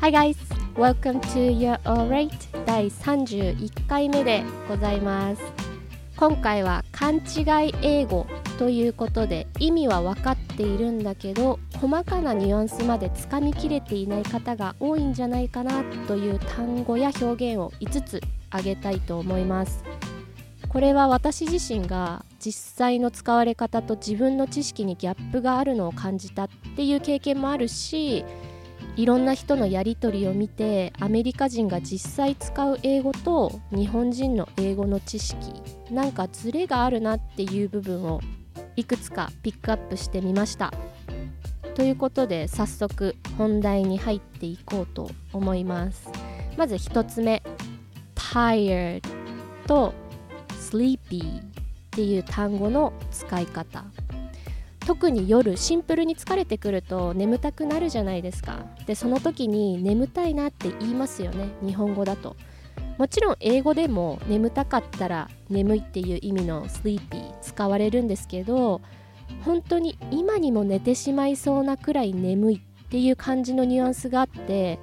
Hi guys! Welcome to Your Alright 第31回目でございます今回は勘違い英語ということで意味は分かっているんだけど細かなニュアンスまでつかみきれていない方が多いんじゃないかなという単語や表現を5つ挙げたいと思いますこれは私自身が実際の使われ方と自分の知識にギャップがあるのを感じたっていう経験もあるしいろんな人のやり取りを見てアメリカ人が実際使う英語と日本人の英語の知識なんかズレがあるなっていう部分をいくつかピックアップしてみました。ということで早速本題に入っていこうと思います。まず1つ目 tired と sleepy っていう単語の使い方。特に夜シンプルに疲れてくると眠たくなるじゃないですか。でその時に眠たいなって言いますよね日本語だと。もちろん英語でも眠たかったら眠いっていう意味の sleepy 使われるんですけど本当に今にも寝てしまいそうなくらい眠いっていう感じのニュアンスがあって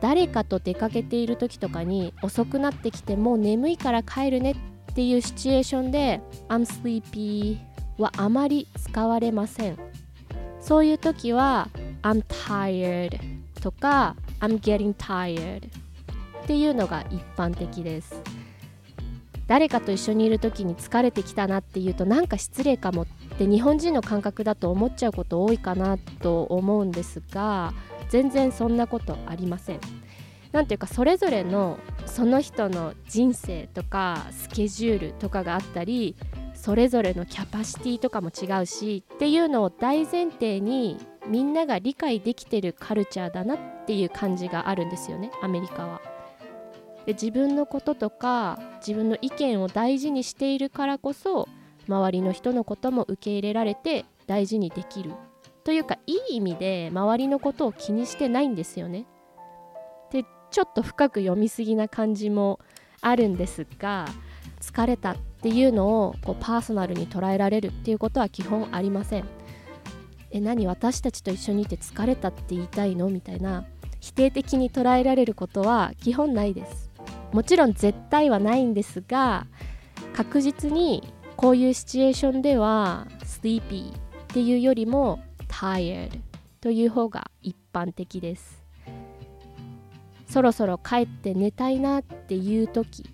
誰かと出かけている時とかに遅くなってきてもう眠いから帰るねっていうシチュエーションで I'm sleepy はあまり使われません。そういう時は I'm tired とか I'm getting tired っていうのが一般的です。誰かと一緒にいる時に疲れてきたなっていうとなんか失礼かもって日本人の感覚だと思っちゃうこと多いかなと思うんですが全然そんなことありません。なんていうかそれぞれのその人の人生とかスケジュールとかがあったりそれぞれのキャパシティとかも違うしっていうのを大前提にみんなが理解できてるカルチャーだなっていう感じがあるんですよねアメリカは。で自分のこととか自分の意見を大事にしているからこそ周りの人のことも受け入れられて大事にできるというかいい意味で周りのことを気にしてないんですよね。でちょっと深く読みすぎな感じもあるんですが疲れたっっていうのをこうパーソナルに捉えられるっていうことは基本ありません。え何私たちと一緒にいて疲れたって言いたいの？みたいな否定的に捉えられることは基本ないです。もちろん絶対はないんですが確実にこういうシチュエーションでは sleepy っていうよりも tired という方が一般的ですそろそろ帰って寝たいなっていう時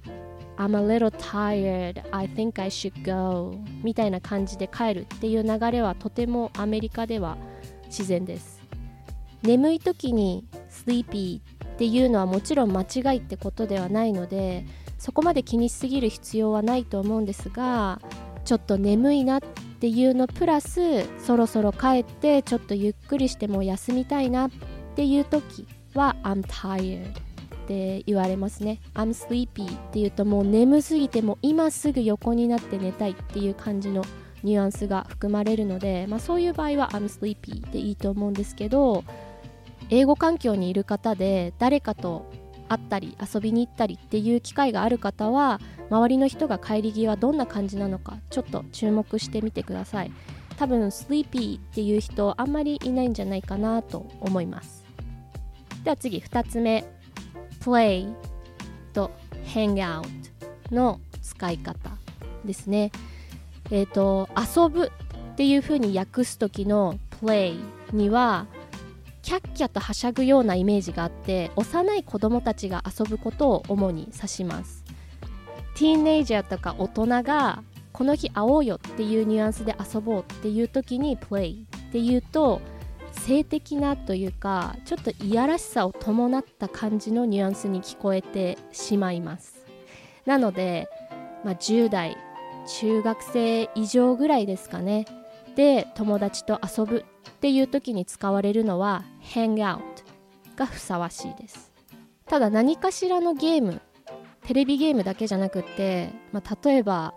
I'm a little tired. I think I should go. みたいな感じで帰るっていう流れはとてもアメリカでは自然です。眠い時に sleepy っていうのはもちろん間違いってことではないのでそこまで気にしすぎる必要はないと思うんですがちょっと眠いなっていうのプラスそろそろ帰ってちょっとゆっくりしても休みたいなっていう時は I'm tired. って言われますね。I'm sleepy っていうともう眠すぎても今すぐ横になって寝たいっていう感じのニュアンスが含まれるので、まあ、そういう場合は I'm sleepy でいいと思うんですけど英語環境にいる方で誰かと会ったり遊びに行ったりっていう機会がある方は周りの人が帰り際どんな感じなのかちょっと注目してみてください。多分スリーピーっていう人あんまりいないんじゃないかなと思います。では次2つ目。Play と hang out の使い方ですね。えっ、ー、と遊ぶっていう風に訳す時の play にはキャッキャとはしゃぐようなイメージがあって幼い子供たちが遊ぶことを主に指します。ティーンネイジャーとか大人がこの日会おうよっていうニュアンスで遊ぼうっていう時に play っていうと性的なというかちょっといやらしさを伴った感じのニュアンスに聞こえてしまいます。なので、まあ、10代中学生以上ぐらいですかね。で友達と遊ぶっていう時に使われるのは hang out がふさわしいです。ただ何かしらのゲームテレビゲームだけじゃなくって、まあ、例えば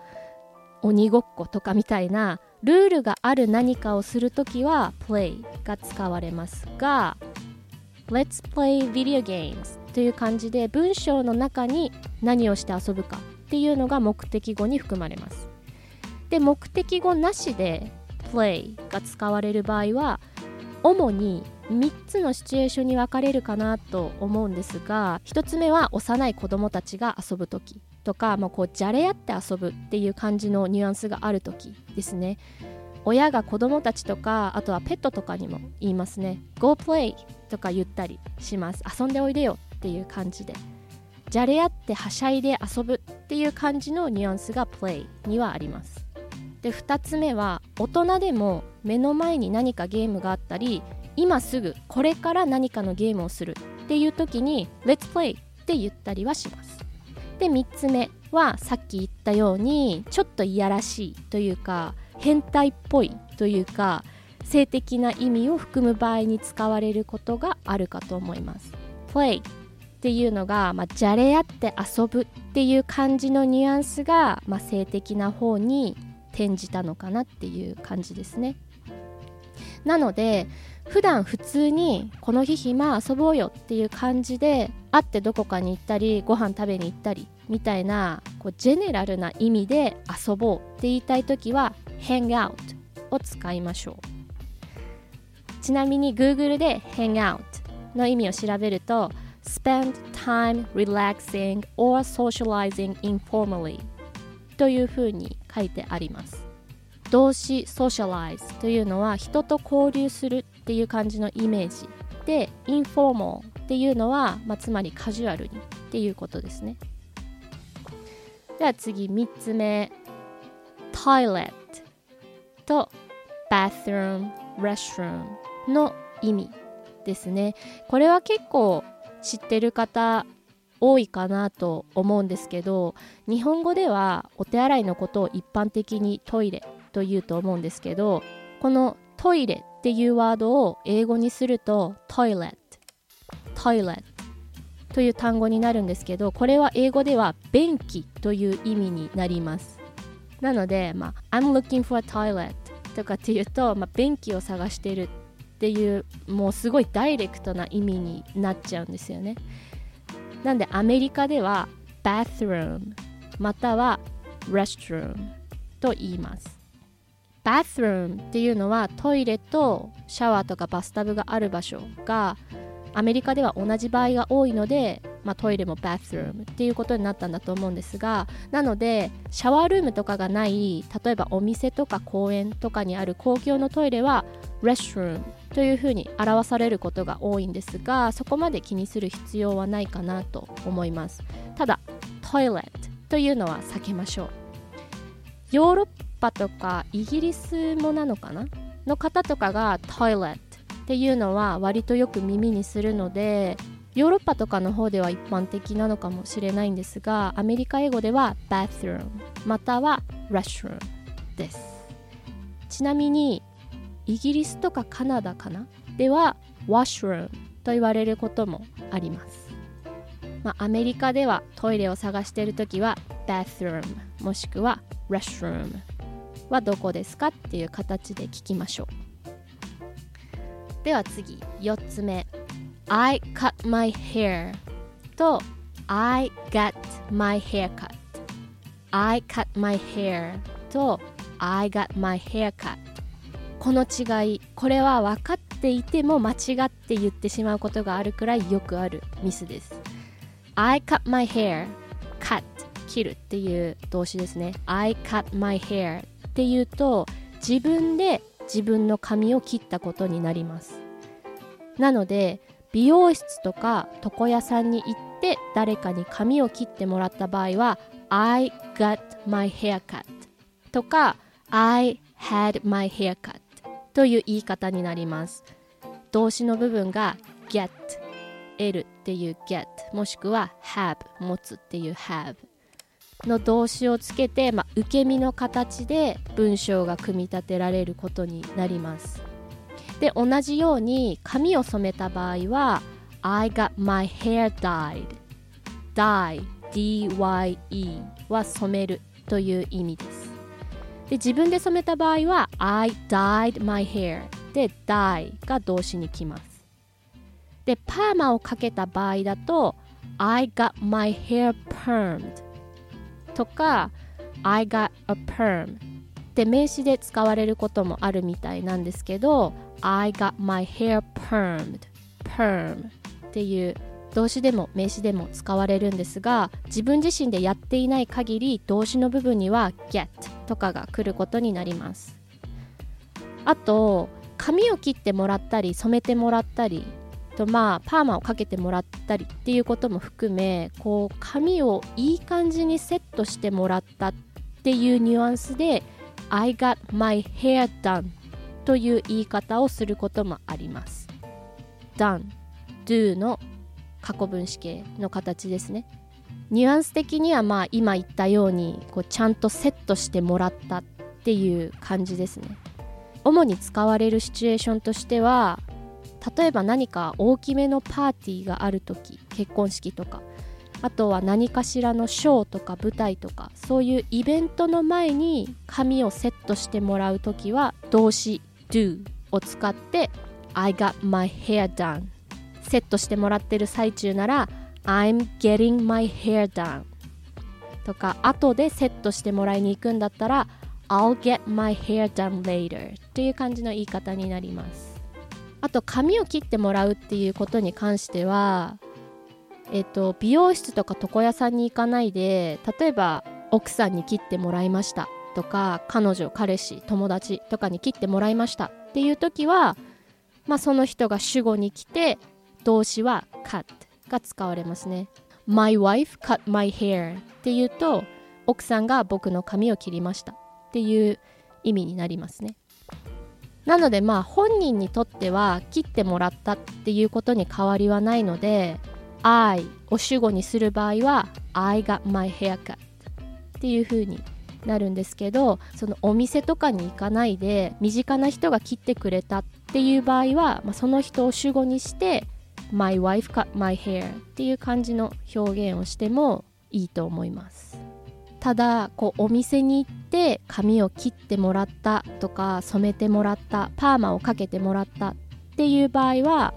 鬼ごっことかみたいなルールがある何かをするときは play が使われますが Let's play video games という感じで文章の中に何をして遊ぶかっていうのが目的語に含まれます。で目的語なしで play が使われる場合は主に3つのシチュエーションに分かれるかなと思うんですが1つ目は幼い子供たちが遊ぶ時とか、まあ、こうじゃれ合って遊ぶっていう感じのニュアンスがある時ですね。親が子供たちとかあとはペットとかにも言いますね。Go play とか言ったりします。遊んでおいでよっていう感じで。じゃれ合ってはしゃいで遊ぶっていう感じのニュアンスが play にはあります。で2つ目は大人でも目の前に何かゲームがあったり今すぐこれから何かのゲームをするっていう時に Let's play って言ったりはします。で3つ目はさっき言ったようにちょっといやらしいというか変態っぽいというか性的な意味を含む場合に使われることがあるかと思います。Play っていうのが、まあ、じゃれ合って遊ぶっていう感じのニュアンスが、まあ、性的な方に転じたのかなっていう感じですね。なので普段普通にこの日暇遊ぼうよっていう感じで会ってどこかに行ったりご飯食べに行ったりみたいなこうジェネラルな意味で遊ぼうって言いたい時は hang out を使いましょう。ちなみに Google で hang out の意味を調べると spend time relaxing or socializing informally というふうに書いてあります。動詞 socialize というのは人と交流するっていう感じのイメージで informal っていうのは、まあ、つまりカジュアルにっていうことですね。では次3つ目。toilet と bathroom restroom の意味ですね。これは結構知ってる方多いかなと思うんですけど日本語ではお手洗いのことを一般的にトイレと言うと思うんですけどこのトイレっていうワードを英語にするとトイレットトイレットという単語になるんですけどこれは英語では便器という意味になります。なので、まあ、I'm looking for a toilet とかっていうと、まあ、便器を探してるっていうもうすごいダイレクトな意味になっちゃうんですよね。なんでアメリカでは bathroom または restroom と言います。Bathroom っていうのはトイレとシャワーとかバスタブがある場所がアメリカでは同じ場合が多いので、まあ、トイレも bathroom っていうことになったんだと思うんですがなのでシャワールームとかがない例えばお店とか公園とかにある公共のトイレは restroom というふうに表されることが多いんですがそこまで気にする必要はないかなと思います。ただトイレットというのは避けましょう。ヨーロッパとかイギリスもなのかな？の方とかがトイレットっていうのは割とよく耳にするのでヨーロッパとかの方では一般的なのかもしれないんですがアメリカ英語では bathroom または restroom です。ちなみにイギリスとかカナダかな？では washroom と言われることもあります、まあ、アメリカではトイレを探している時は bathroom もしくは restroom はどこですかっていう形で聞きましょう。では次4つ目。I cut my hair と I got my haircut I cut my hair と I got my haircut この違いこれは分かっていても間違って言ってしまうことがあるくらいよくあるミスです。I cut my hair cut 切るっていう動詞ですね。I cut my hair っていうと自分で自分の髪を切ったことになります。なので美容室とか床屋さんに行って誰かに髪を切ってもらった場合は I got my haircut とか I had my haircut という言い方になります。動詞の部分が get L っていう get もしくは have 持つっていう have の動詞をつけて、まあ、受け身の形で文章が組み立てられることになります。で同じように髪を染めた場合は I got my hair dyed. Dye D-Y-E は染めるという意味です。で自分で染めた場合は I dyed my hair. で dye が動詞に来ます。でパーマをかけた場合だと I got my hair permed. とか I got a perm って名詞で使われることもあるみたいなんですけど I got my hair permed perm っていう動詞でも名詞でも使われるんですが自分自身でやっていない限り動詞の部分には get とかが来ることになります。あと髪を切ってもらったり染めてもらったりとまあパーマをかけてもらったりっていうことも含めこう髪をいい感じにセットしてもらったっていうニュアンスで I got my hair done という言い方をすることもあります。done do の過去分詞形の形ですね。ニュアンス的にはまあ今言ったようにこうちゃんとセットしてもらったっていう感じですね。主に使われるシチュエーションとしては例えば何か大きめのパーティーがある時結婚式とかあとは何かしらのショーとか舞台とかそういうイベントの前に髪をセットしてもらう時は動詞 do を使って I got my hair done セットしてもらってる最中なら I'm getting my hair done とか後でセットしてもらいに行くんだったら I'll get my hair done later っていう感じの言い方になります。あと髪を切ってもらうっていうことに関してはえっと美容室とか床屋さんに行かないで例えば奥さんに切ってもらいましたとか彼女彼氏友達とかに切ってもらいましたっていう時はまあその人が主語に来て動詞は cut が使われますね。My wife cut my hair っていうと奥さんが僕の髪を切りましたっていう意味になりますね。なのでまあ本人にとっては切ってもらったっていうことに変わりはないので I を主語にする場合は I got my haircut っていう風になるんですけどそのお店とかに行かないで身近な人が切ってくれたっていう場合は、まあ、その人を主語にして My wife cut my hair っていう感じの表現をしてもいいと思います。ただこうお店に行って髪を切ってもらったとか染めてもらったパーマをかけてもらったっていう場合は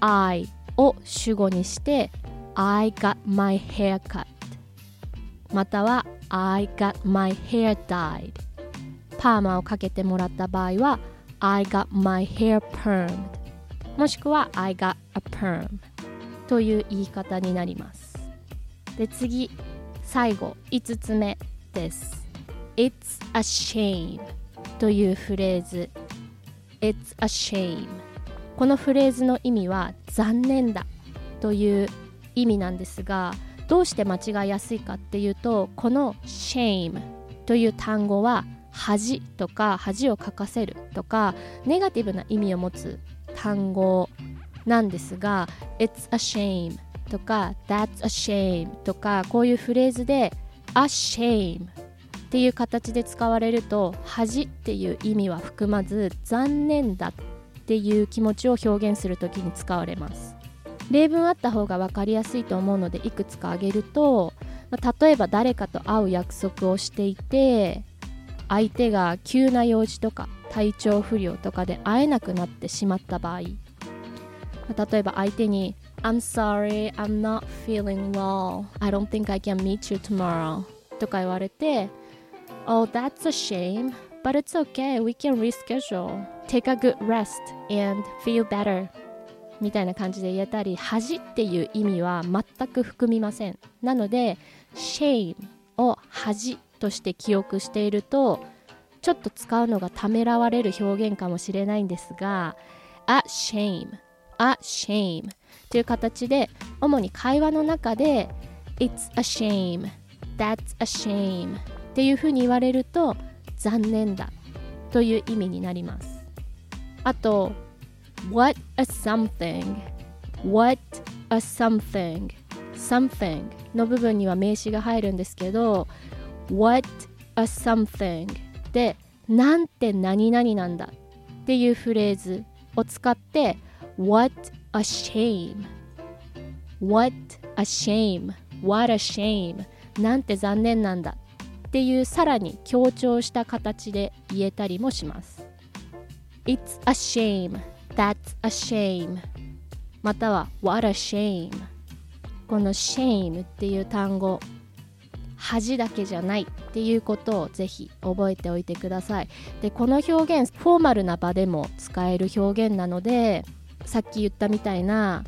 I を主語にして I got my hair cut または I got my hair dyed パーマをかけてもらった場合は I got my hair permed もしくは I got a perm という言い方になります。で次最後5つ目です。It's a shame というフレーズ。It's a shame このフレーズの意味は残念だという意味なんですがどうして間違いやすいかっていうとこの shame という単語は恥とか恥をかかせるとかネガティブな意味を持つ単語なんですが It's a shame とか That's a shame とかこういうフレーズで a shame っていう形で使われると恥っていう意味は含まず残念だっていう気持ちを表現する時に使われます例文あった方が分かりやすいと思うのでいくつか挙げると、例えば誰かと会う約束をしていて相手が急な用事とか体調不良とかで会えなくなってしまった場合、例えば相手に I'm sorry, I'm not feeling well. I don't think I can meet you tomorrow. とか言われて Oh, that's a shame. But it's okay. We can reschedule. Take a good rest and feel better. みたいな感じで言えたり恥っていう意味は全く含みませんなので shame を恥として記憶しているとちょっと使うのがためらわれる表現かもしれないんですが a shame a shame という形で主に会話の中で It's a shame That's a shame っていうふうに言われると残念だという意味になりますあと What a something What a something something の部分には名詞が入るんですけど What a something でなんて何々なんだっていうフレーズを使って What a shame What a shame What a shame なんて残念なんだっていうさらに強調した形で言えたりもします。It's a shame. That's a shame. または What a shame. この shame っていう単語恥だけじゃないっていうことをぜひ覚えておいてください。でこの表現フォーマルな場でも使える表現なのでさっき言ったみたいな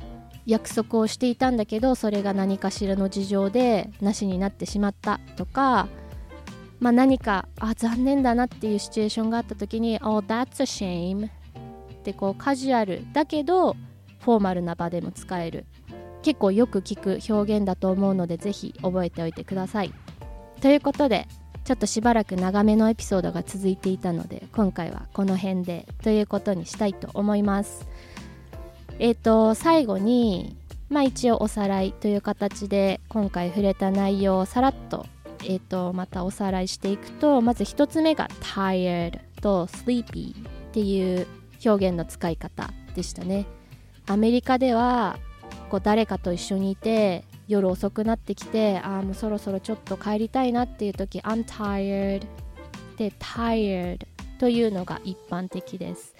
約束をしていたんだけどそれが何かしらの事情でなしになってしまったとか、まあ、何かあ残念だなっていうシチュエーションがあった時に「Oh that's a shame」ってこうカジュアルだけどフォーマルな場でも使える結構よく聞く表現だと思うのでぜひ覚えておいてください。ということでちょっとしばらく長めのエピソードが続いていたので今回はこの辺でということにしたいと思います。えっ、ー、と最後にまあ一応おさらいという形で今回触れた内容をさらっと,、えーと、またおさらいしていくとまず1つ目が tired と sleepy っていう表現の使い方でしたね。アメリカではこう誰かと一緒にいて夜遅くなってきてああもうそろそろちょっと帰りたいなっていう時 I'm tired で tired というのが一般的です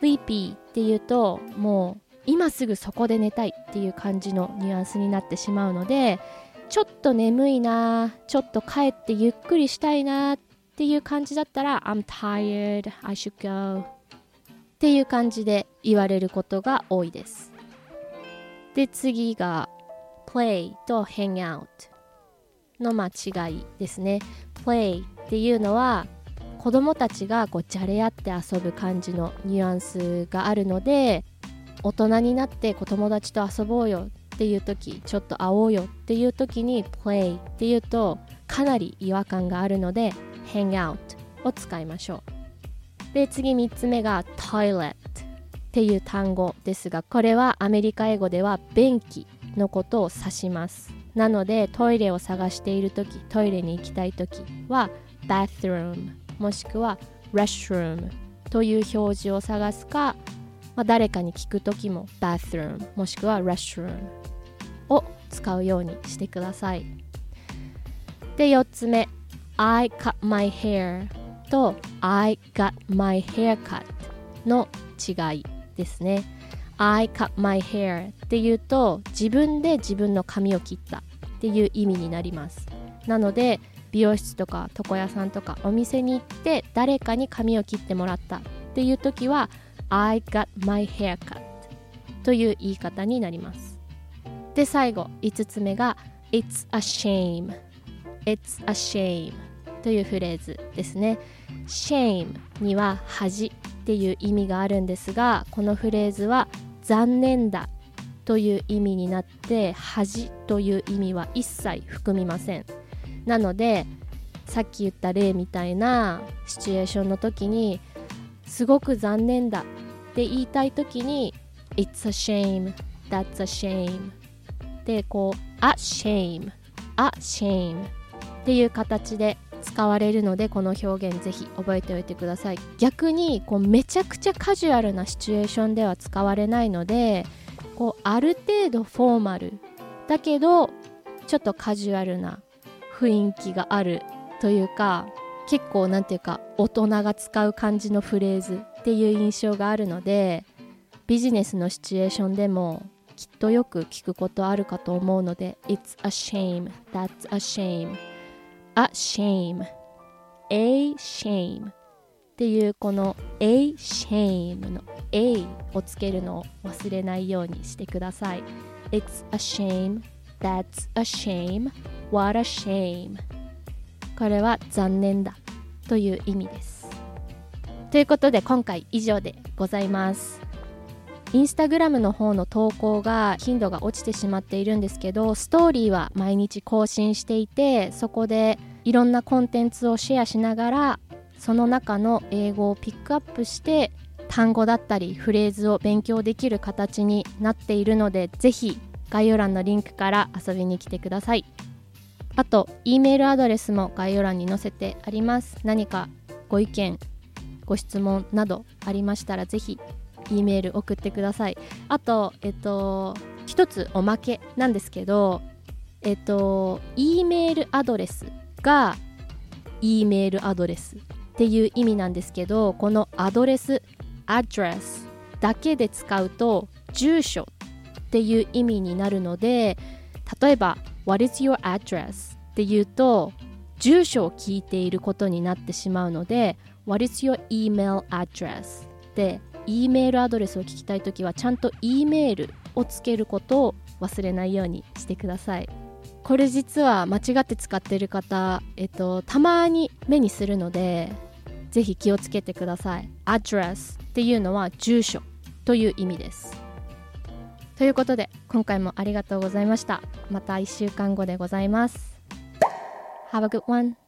sleepy っていうともう今すぐそこで寝たいっていう感じのニュアンスになってしまうのでちょっと眠いなちょっと帰ってゆっくりしたいなっていう感じだったら I'm tired I should go. っていう感じで言われることが多いです。で次が play と hang out の間違いですね。play っていうのは子供たちがこうじゃれ合って遊ぶ感じのニュアンスがあるので大人になって子友達と遊ぼうよっていう時ちょっと会おうよっていう時に play っていうとかなり違和感があるので hang out を使いましょう。で次3つ目が toilet っていう単語ですがこれはアメリカ英語では便器のことを指します。なのでトイレを探している時トイレに行きたい時は bathroom もしくは restroom という表示を探すか、まあ、誰かに聞く時も bathroom もしくは restroom を使うようにしてください。で4つ目 I cut my hair と I got my haircut の違いですね。I cut my hair っていうと自分で自分の髪を切ったっていう意味になります。なので美容室とか床屋さんとかお店に行って誰かに髪を切ってもらったっていう時は I got my haircut という言い方になります。で最後5つ目が It's a shame. It's a shame というフレーズですね。Shame には恥っていう意味があるんですがこのフレーズは残念だという意味になって恥という意味は一切含みません。なのでさっき言った例みたいなシチュエーションの時にすごく残念だって言いたい時に It's a shame. That's a shame. でこう A shame. A shame っていう形で使われるのでこの表現ぜひ覚えておいてください。逆にこうめちゃくちゃカジュアルなシチュエーションでは使われないのでこうある程度フォーマルだけどちょっとカジュアルな雰囲気があるというか結構なんていうか大人が使う感じのフレーズっていう印象があるのでビジネスのシチュエーションでもきっとよく聞くことあるかと思うので It's a shame, that's a shame. A shame. A shame. っていうこの a shame の a をつけるのを忘れないようにしてください。It's a shame. That's a shame. What a shame. これは残念だという意味です。ということで今回以上でございます。インスタグラムの方の投稿が頻度が落ちてしまっているんですけどストーリーは毎日更新していてそこでいろんなコンテンツをシェアしながらその中の英語をピックアップして単語だったりフレーズを勉強できる形になっているのでぜひ概要欄のリンクから遊びに来てください。あと E メールアドレスも概要欄に載せてあります。何かご意見ご質問などありましたらぜひ E メール送ってください。あとえっと一つおまけなんですけどえっと E メールアドレスが E メールアドレスっていう意味なんですけどこのアドレス address だけで使うと住所っていう意味になるので例えば What is your address? っていうと住所を聞いていることになってしまうので What is your email address? で E メールアドレスを聞きたいときはちゃんと E メールをつけることを忘れないようにしてくださいこれ実は間違って使ってる方、えっと、たまに目にするのでぜひ気をつけてください Address っていうのは住所という意味ですということで今回もありがとうございました。また1週間後でございます。Have a good one.